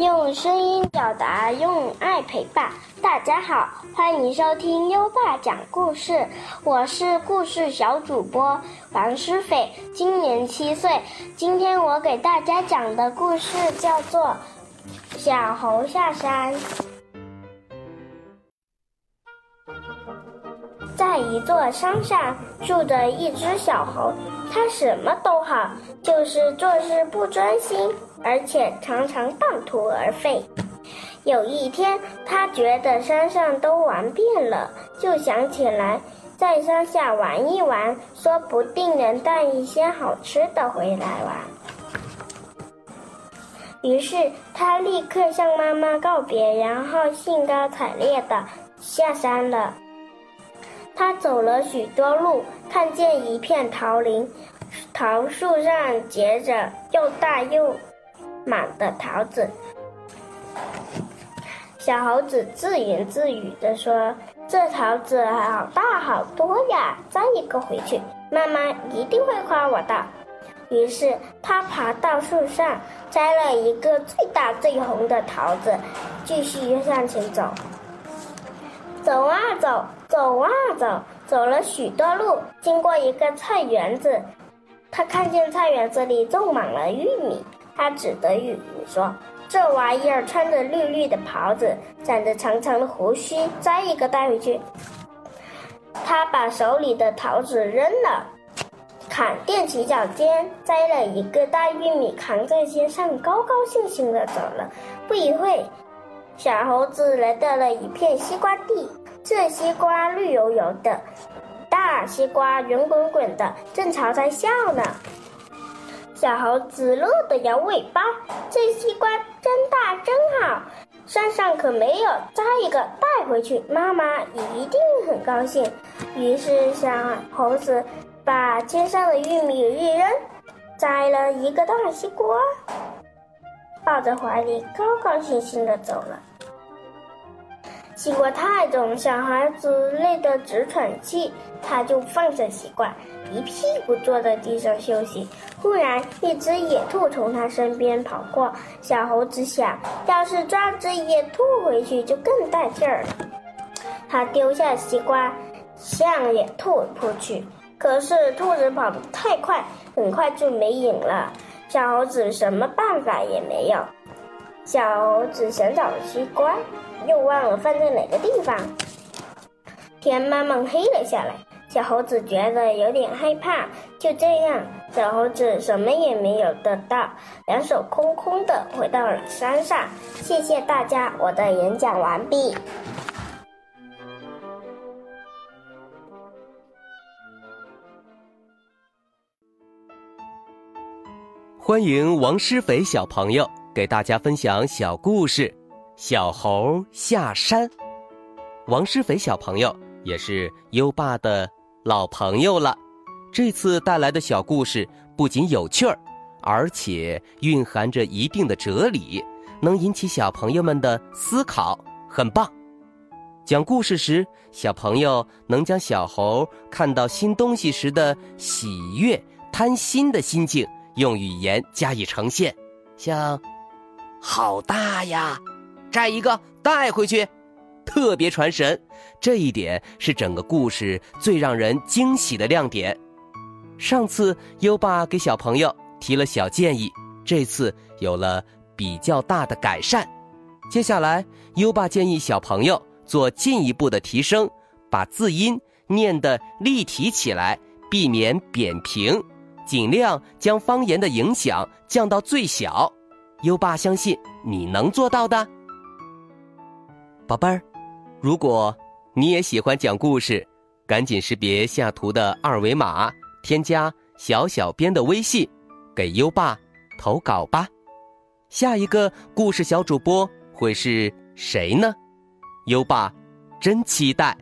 用声音表达，用爱陪伴。大家好，欢迎收听优爸讲故事，我是故事小主播王诗斐，今年七岁。今天我给大家讲的故事叫做《小猴下山》。在一座山上住着一只小猴，他什么都好，就是做事不专心。而且常常半途而废。有一天，他觉得山上都玩遍了，就想起来在山下玩一玩，说不定能带一些好吃的回来玩。于是他立刻向妈妈告别，然后兴高采烈地下山了。他走了许多路，看见一片桃林，桃树上结着又大又。满的桃子，小猴子自言自语地说：“这桃子好大好多呀，摘一个回去，妈妈一定会夸我的。”于是他爬到树上，摘了一个最大最红的桃子，继续向前走。走啊走，走啊走，走了许多路，经过一个菜园子，他看见菜园子里种满了玉米。他指着玉米说：“这玩意儿穿着绿绿的袍子，长着长长的胡须，摘一个带回去。”他把手里的桃子扔了，砍踮起脚尖摘了一个大玉米，扛在肩上，高高兴兴的走了。不一会，小猴子来到了一片西瓜地，这西瓜绿油油的，大西瓜圆滚滚的，正朝他笑呢。小猴子乐得摇尾巴，这西瓜真大真好，山上可没有，摘一个带回去，妈妈一定很高兴。于是小猴子把肩上的玉米一扔，摘了一个大西瓜，抱在怀里，高高兴兴的走了。西瓜太重，小孩子累得直喘气，他就放下西瓜。一屁股坐在地上休息。忽然，一只野兔从他身边跑过。小猴子想，要是抓只野兔回去，就更带劲儿了。他丢下西瓜，向野兔扑去。可是兔子跑得太快，很快就没影了。小猴子什么办法也没有。小猴子想找西瓜，又忘了放在哪个地方。天慢慢黑了下来。小猴子觉得有点害怕，就这样，小猴子什么也没有得到，两手空空的回到了山上。谢谢大家，我的演讲完毕。欢迎王诗斐小朋友给大家分享小故事《小猴下山》。王诗斐小朋友也是优爸的。老朋友了，这次带来的小故事不仅有趣儿，而且蕴含着一定的哲理，能引起小朋友们的思考，很棒。讲故事时，小朋友能将小猴看到新东西时的喜悦、贪心的心境用语言加以呈现，像“好大呀，摘一个带回去”。特别传神，这一点是整个故事最让人惊喜的亮点。上次优爸给小朋友提了小建议，这次有了比较大的改善。接下来，优爸建议小朋友做进一步的提升，把字音念得立体起来，避免扁平，尽量将方言的影响降到最小。优爸相信你能做到的，宝贝儿。如果你也喜欢讲故事，赶紧识别下图的二维码，添加小小编的微信，给优爸投稿吧。下一个故事小主播会是谁呢？优爸真期待。